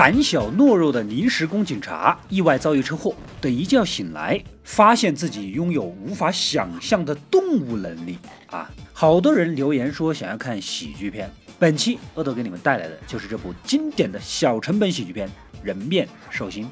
胆小懦弱的临时工警察意外遭遇车祸，等一觉醒来，发现自己拥有无法想象的动物能力啊！好多人留言说想要看喜剧片，本期阿斗给你们带来的就是这部经典的小成本喜剧片《人面兽心》。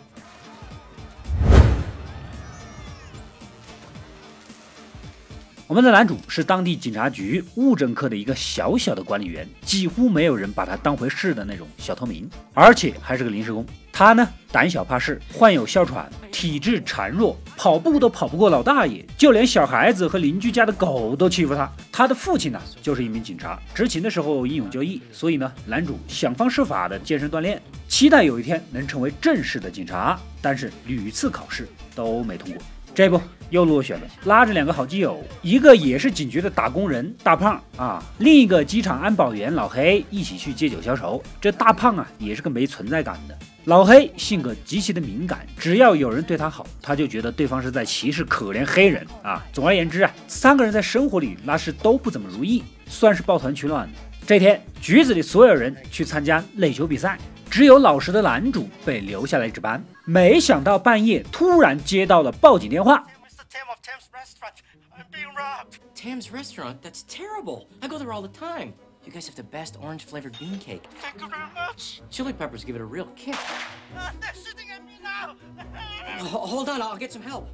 我们的男主是当地警察局物证科的一个小小的管理员，几乎没有人把他当回事的那种小透明，而且还是个临时工。他呢，胆小怕事，患有哮喘，体质孱弱，跑步都跑不过老大爷，就连小孩子和邻居家的狗都欺负他。他的父亲呢，就是一名警察，执勤的时候英勇就义，所以呢，男主想方设法的健身锻炼，期待有一天能成为正式的警察，但是屡次考试都没通过。这不又落选了，拉着两个好基友，一个也是警局的打工人大胖啊，另一个机场安保员老黑，一起去借酒消愁。这大胖啊，也是个没存在感的。老黑性格极其的敏感，只要有人对他好，他就觉得对方是在歧视可怜黑人啊。总而言之啊，三个人在生活里那是都不怎么如意，算是抱团取暖。这天，局子里所有人去参加垒球比赛。只有老实的男主被留下来值班，没想到半夜突然接到了报警电话。Tam's restaurant? That's terrible. I go there all the time. You guys have the best orange flavored bean cake. Thank you very much. Chili peppers give it a real kick. They're shooting at me now. Hold on, I'll get some help.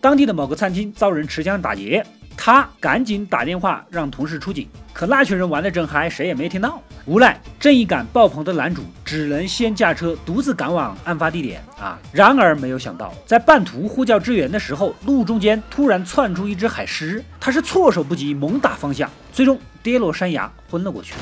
当地的某个餐厅遭人持枪打劫，他赶紧打电话让同事出警，可那群人玩的正嗨，谁也没听到。 无奈正义感爆棚的男主只能先驾车独自赶往案发地点啊！然而没有想到，在半途呼叫支援的时候，路中间突然窜出一只海狮，他是措手不及，猛打方向，最终跌落山崖，昏了过去。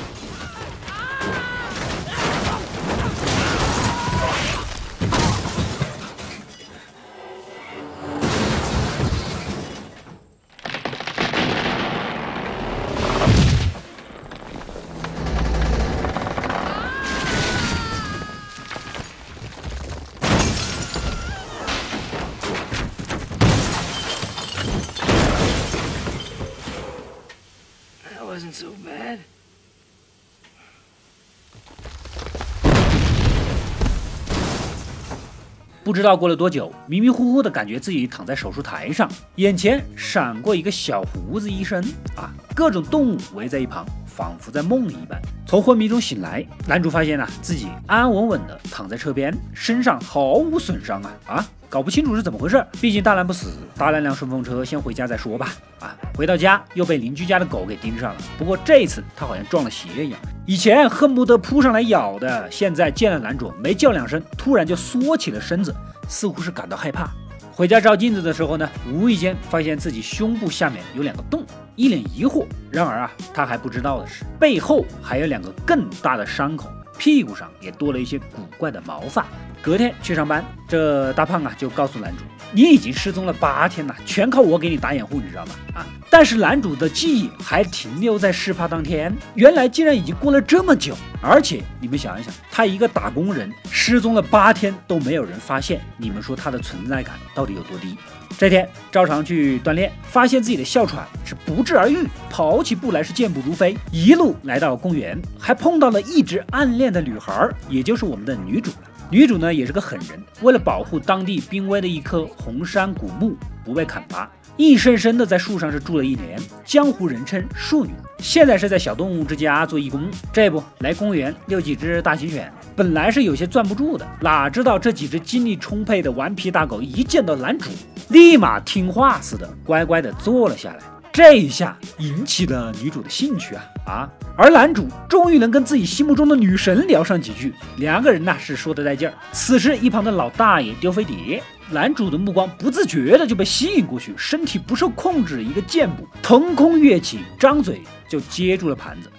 不知道过了多久，迷迷糊糊的感觉自己躺在手术台上，眼前闪过一个小胡子医生啊，各种动物围在一旁，仿佛在梦里一般。从昏迷中醒来，男主发现呢自己安安稳稳的躺在车边，身上毫无损伤啊啊！搞不清楚是怎么回事，毕竟大难不死，搭了辆顺风车，先回家再说吧。啊，回到家又被邻居家的狗给盯上了。不过这次他好像撞了邪一样，以前恨不得扑上来咬的，现在见了男主没叫两声，突然就缩起了身子，似乎是感到害怕。回家照镜子的时候呢，无意间发现自己胸部下面有两个洞，一脸疑惑。然而啊，他还不知道的是，背后还有两个更大的伤口，屁股上也多了一些古怪的毛发。隔天去上班，这大胖啊就告诉男主：“你已经失踪了八天了，全靠我给你打掩护，你知道吗？”啊！但是男主的记忆还停留在事发当天，原来竟然已经过了这么久。而且你们想一想，他一个打工人失踪了八天都没有人发现，你们说他的存在感到底有多低？这天照常去锻炼，发现自己的哮喘是不治而愈，跑起步来是健步如飞，一路来到公园，还碰到了一直暗恋的女孩，也就是我们的女主了。女主呢也是个狠人，为了保护当地濒危的一棵红杉古木不被砍伐，硬生生的在树上是住了一年，江湖人称树女。现在是在小动物之家做义工，这不来公园遛几只大型犬，本来是有些攥不住的，哪知道这几只精力充沛的顽皮大狗一见到男主，立马听话似的乖乖的坐了下来。这一下引起了女主的兴趣啊啊！而男主终于能跟自己心目中的女神聊上几句，两个人呢是说的带劲儿。此时一旁的老大爷丢飞碟，男主的目光不自觉的就被吸引过去，身体不受控制一个箭步腾空跃起，张嘴就接住了盘子。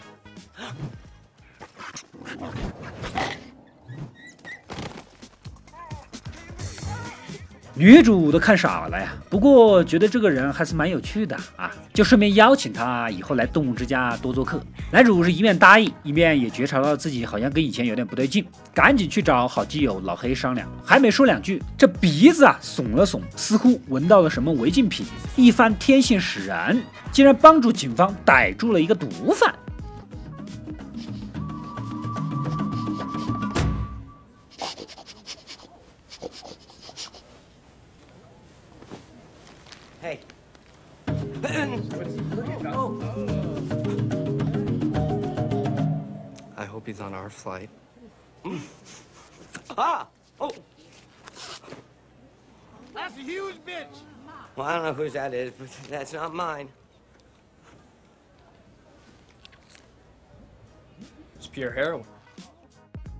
女主都看傻了呀，不过觉得这个人还是蛮有趣的啊，就顺便邀请他以后来动物之家多做客。男主是一面答应，一面也觉察到自己好像跟以前有点不对劲，赶紧去找好基友老黑商量。还没说两句，这鼻子啊耸了耸，似乎闻到了什么违禁品，一番天性使然，竟然帮助警方逮住了一个毒贩。He's on our flight. Ah! Oh! That's a huge bitch! Well, I don't know whose that is, but that's not mine. It's pure heroin.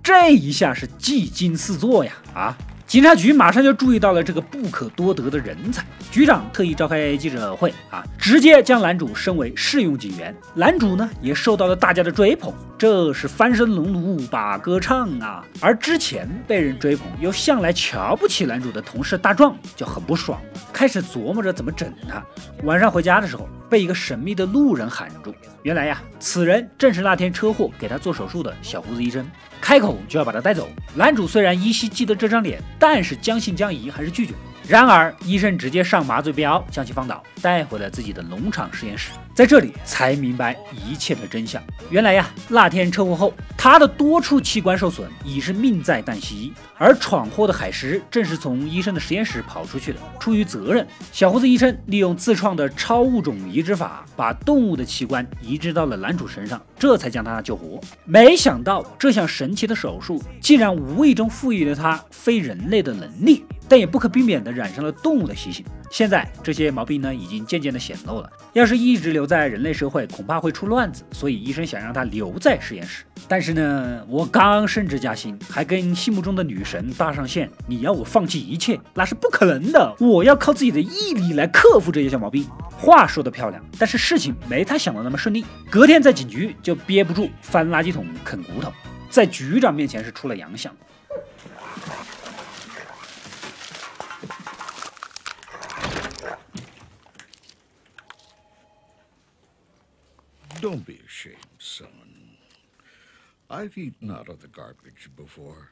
这一下是技惊四座呀！啊，警察局马上就注意到了这个不可多得的人才，局长特意召开记者会啊，直接将男主升为试用警员。男主呢也受到了大家的追捧，这是翻身农奴把歌唱啊！而之前被人追捧又向来瞧不起男主的同事大壮就很不爽，开始琢磨着怎么整他。晚上回家的时候，被一个神秘的路人喊住，原来呀，此人正是那天车祸给他做手术的小胡子医生。开口就要把他带走。男主虽然依稀记得这张脸，但是将信将疑，还是拒绝。然而医生直接上麻醉镖，将其放倒，带回了自己的农场实验室。在这里才明白一切的真相。原来呀，那天车祸后，他的多处器官受损，已是命在旦夕。而闯祸的海狮正是从医生的实验室跑出去的。出于责任，小胡子医生利用自创的超物种移植法，把动物的器官移植到了男主身上，这才将他救活。没想到这项神奇的手术，竟然无意中赋予了他非人类的能力。但也不可避免地染上了动物的习性。现在这些毛病呢，已经渐渐的显露了。要是一直留在人类社会，恐怕会出乱子。所以医生想让他留在实验室。但是呢，我刚升职加薪，还跟心目中的女神搭上线，你要我放弃一切，那是不可能的。我要靠自己的毅力来克服这些小毛病。话说得漂亮，但是事情没他想的那么顺利。隔天在警局就憋不住翻垃圾桶啃骨头，在局长面前是出了洋相。Don't be ashamed, son. I've eaten out of the garbage before.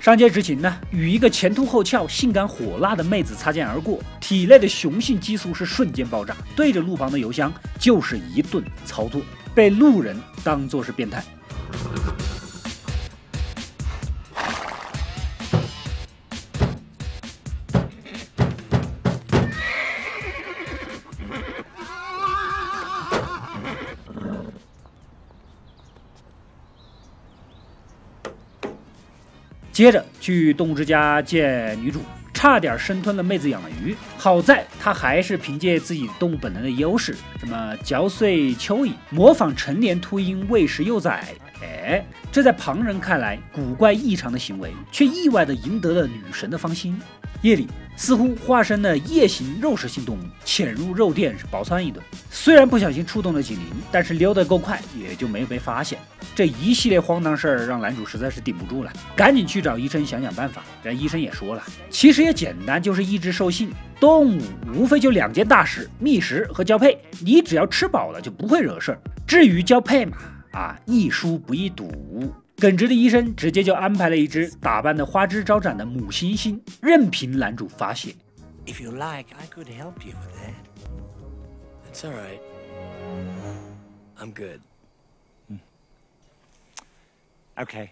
上街执勤呢，与一个前凸后翘、性感火辣的妹子擦肩而过，体内的雄性激素是瞬间爆炸，对着路旁的油箱就是一顿操作，被路人当作是变态。接着去动物之家见女主，差点生吞了妹子养的鱼。好在他还是凭借自己动物本能的优势，什么嚼碎蚯蚓，模仿成年秃鹰喂食幼崽。哎，这在旁人看来古怪异常的行为，却意外的赢得了女神的芳心。夜里，似乎化身了夜行肉食性动物，潜入肉店是饱餐一顿。虽然不小心触动了警铃，但是溜得够快，也就没有被发现。这一系列荒唐事儿让男主实在是顶不住了，赶紧去找医生想想办法。人医生也说了，其实也简单，就是抑制兽性。动物无非就两件大事：觅食和交配。你只要吃饱了，就不会惹事儿。至于交配嘛，啊，一输不一赌。耿直的医生直接就安排了一只打扮的花枝招展的母猩猩，任凭男主发泄。If you like, I could help you with that. It's all right. I'm good. Okay.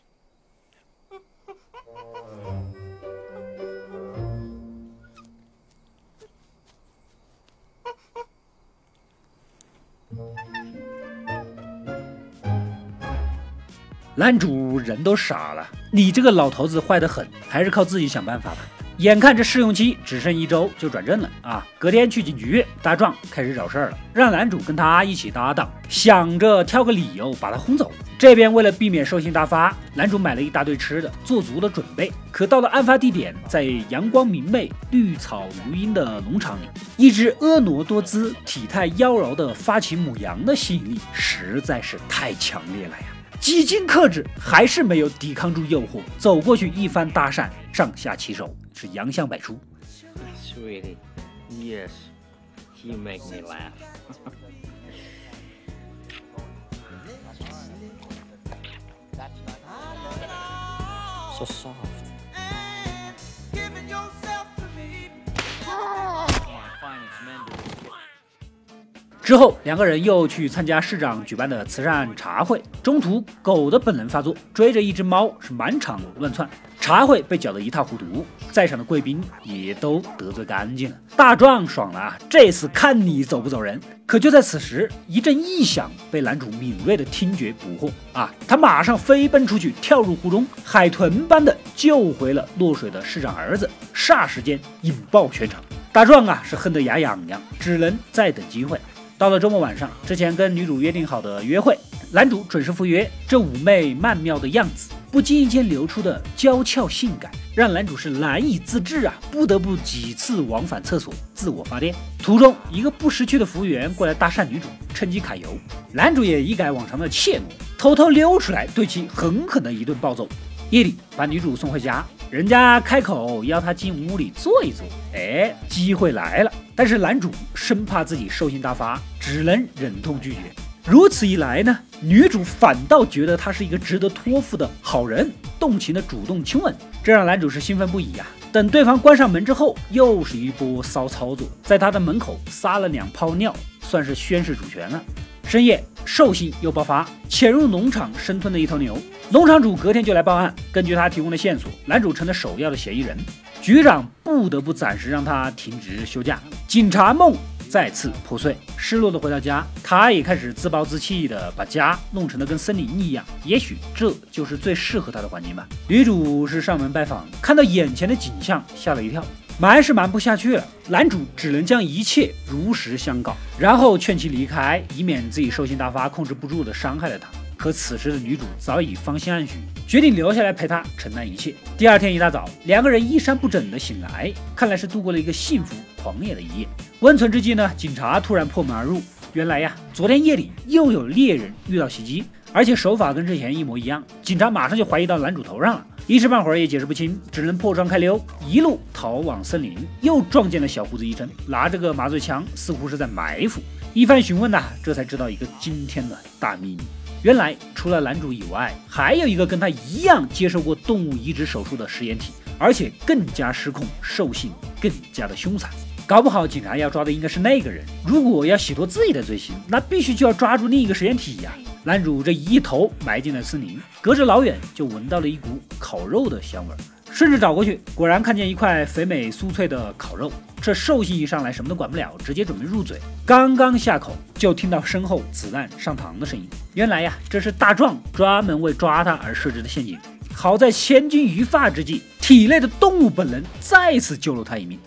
男主人都傻了，你这个老头子坏得很，还是靠自己想办法吧。眼看着试用期只剩一周就转正了啊！隔天去警局，大壮开始找事儿了，让男主跟他一起搭档，想着挑个理由把他轰走。这边为了避免兽性大发，男主买了一大堆吃的，做足了准备。可到了案发地点，在阳光明媚、绿草如茵的农场里，一只婀娜多姿、体态妖娆的发情母羊的吸引力实在是太强烈了呀！几经克制还是没有抵抗住诱惑走过去一番搭讪上下其手是洋相百出。Sweetyyes you make me laugh. 说实话之后，两个人又去参加市长举办的慈善茶会，中途狗的本能发作，追着一只猫是满场乱窜，茶会被搅得一塌糊涂，在场的贵宾也都得罪干净了。大壮爽了啊，这次看你走不走人！可就在此时，一阵异响被男主敏锐的听觉捕获啊，他马上飞奔出去，跳入湖中，海豚般的救回了落水的市长儿子，霎时间引爆全场。大壮啊是恨得牙痒痒，只能再等机会。到了周末晚上，之前跟女主约定好的约会，男主准时赴约。这妩媚曼妙的样子，不经意间流出的娇俏性感，让男主是难以自制啊，不得不几次往返厕所自我发电。途中，一个不识趣的服务员过来搭讪女主，趁机揩油，男主也一改往常的怯懦，偷偷溜出来对其狠狠的一顿暴揍。夜里把女主送回家。人家开口邀他进屋里坐一坐，哎，机会来了。但是男主生怕自己兽性大发，只能忍痛拒绝。如此一来呢，女主反倒觉得他是一个值得托付的好人，动情的主动亲吻，这让男主是兴奋不已呀。等对方关上门之后，又是一波骚操作，在他的门口撒了两泡尿，算是宣示主权了。深夜，兽性又爆发，潜入农场生吞了一头牛。农场主隔天就来报案，根据他提供的线索，男主成了首要的嫌疑人。局长不得不暂时让他停职休假。警察梦再次破碎，失落的回到家，他也开始自暴自弃的把家弄成了跟森林一样。也许这就是最适合他的环境吧。女主是上门拜访，看到眼前的景象，吓了一跳，瞒是瞒不下去了。男主只能将一切如实相告，然后劝其离开，以免自己兽性大发，控制不住的伤害了他。可此时的女主早已芳心暗许，决定留下来陪他承担一切。第二天一大早，两个人衣衫不整的醒来，看来是度过了一个幸福狂野的一夜。温存之际呢，警察突然破门而入。原来呀，昨天夜里又有猎人遇到袭击，而且手法跟之前一模一样。警察马上就怀疑到男主头上了，一时半会儿也解释不清，只能破窗开溜，一路逃往森林，又撞见了小胡子医生，拿着个麻醉枪，似乎是在埋伏。一番询问呐，这才知道一个惊天的大秘密。原来除了男主以外，还有一个跟他一样接受过动物移植手术的实验体，而且更加失控，兽性更加的凶残。搞不好警察要抓的应该是那个人。如果要洗脱自己的罪行，那必须就要抓住另一个实验体呀。男主这一头埋进了森林，隔着老远就闻到了一股烤肉的香味儿。顺着找过去，果然看见一块肥美酥脆的烤肉。这兽性一上来，什么都管不了，直接准备入嘴。刚刚下口，就听到身后子弹上膛的声音。原来呀，这是大壮专门为抓他而设置的陷阱。好在千钧一发之际，体内的动物本能再次救了他一命。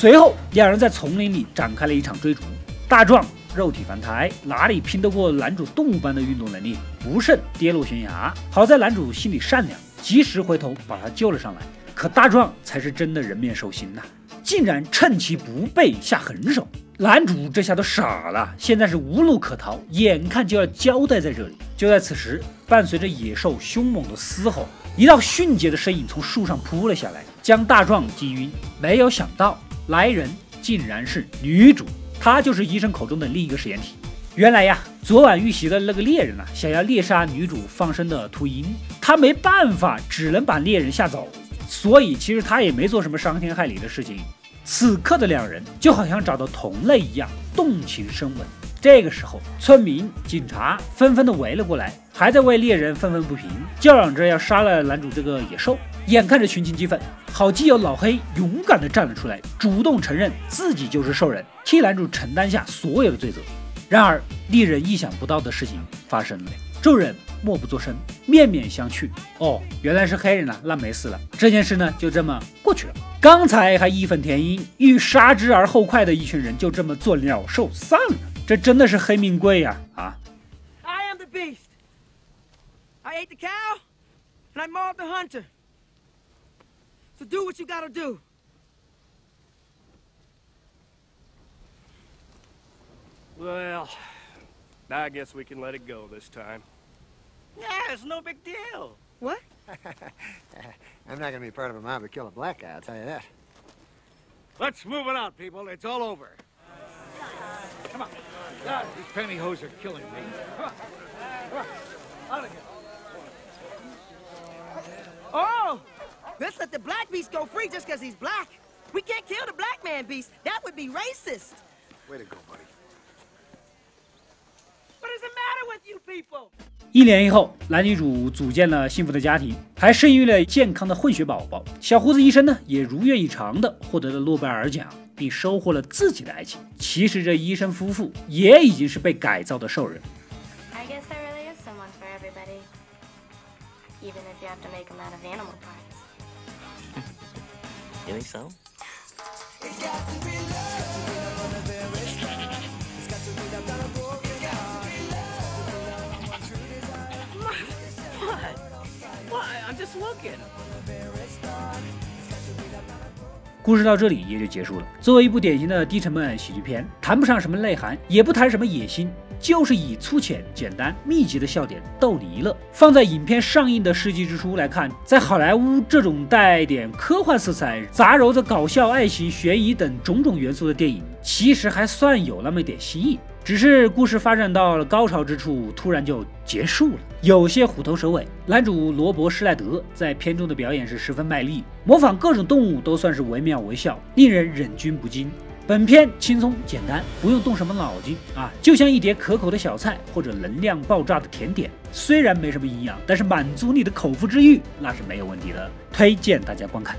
随后，两人在丛林里展开了一场追逐。大壮肉体凡胎，哪里拼得过男主动物般的运动能力？不慎跌落悬崖。好在男主心里善良，及时回头把他救了上来。可大壮才是真的人面兽心呐，竟然趁其不备下狠手。男主这下都傻了，现在是无路可逃，眼看就要交代在这里。就在此时，伴随着野兽凶猛的嘶吼，一道迅捷的身影从树上扑了下来，将大壮击晕。没有想到。来人竟然是女主，她就是医生口中的另一个实验体。原来呀，昨晚遇袭的那个猎人啊，想要猎杀女主放生的秃鹰，他没办法，只能把猎人吓走。所以其实他也没做什么伤天害理的事情。此刻的两人就好像找到同类一样，动情升温。这个时候，村民、警察纷纷的围了过来，还在为猎人愤愤不平，叫嚷着要杀了男主这个野兽。眼看着群情激愤，好基友老黑勇敢的站了出来，主动承认自己就是兽人，替男主承担下所有的罪责。然而，令人意想不到的事情发生了，众人默不作声，面面相觑。哦，原来是黑人啊，那没事了。这件事呢，就这么过去了。刚才还义愤填膺、欲杀之而后快的一群人，就这么做鸟兽散了。这真的是黑命贵呀！啊！I am the beast. I ate the cow, and I mauled the hunter. So do what you gotta do. Well, I guess we can let it go this time. Yeah, it's no big deal. What? I'm not gonna be part of a mob that kill a black guy, I'll tell you that. Let's move it out, people. It's all over. Come on. God, these pantyhose are killing me. Come on. Come on. Out of here. Oh! Let's let the black beast go free just because he's black. We can't kill the black man beast. That would be racist. Way to go, buddy. What is the matter with you people? 一年以后，男女主组建了幸福的家庭，还生育了健康的混血宝宝。小胡子医生呢，也如愿以偿的获得了诺贝尔奖， 并收获了自己的爱情。其实这医生夫妇也已经是被改造的兽人。故事到这里也就结束了。作为一部典型的低成本喜剧片，谈不上什么内涵，也不谈什么野心，就是以粗浅、简单、密集的笑点逗你一乐。放在影片上映的世纪之初来看，在好莱坞这种带点科幻色彩、杂糅的搞笑、爱情、悬疑等种种元素的电影，其实还算有那么一点新意。只是故事发展到了高潮之处，突然就结束了，有些虎头蛇尾。男主罗伯·施奈德在片中的表演是十分卖力，模仿各种动物都算是惟妙惟肖，令人忍俊不禁。本片轻松简单，不用动什么脑筋啊，就像一碟可口的小菜或者能量爆炸的甜点。虽然没什么营养，但是满足你的口腹之欲那是没有问题的，推荐大家观看。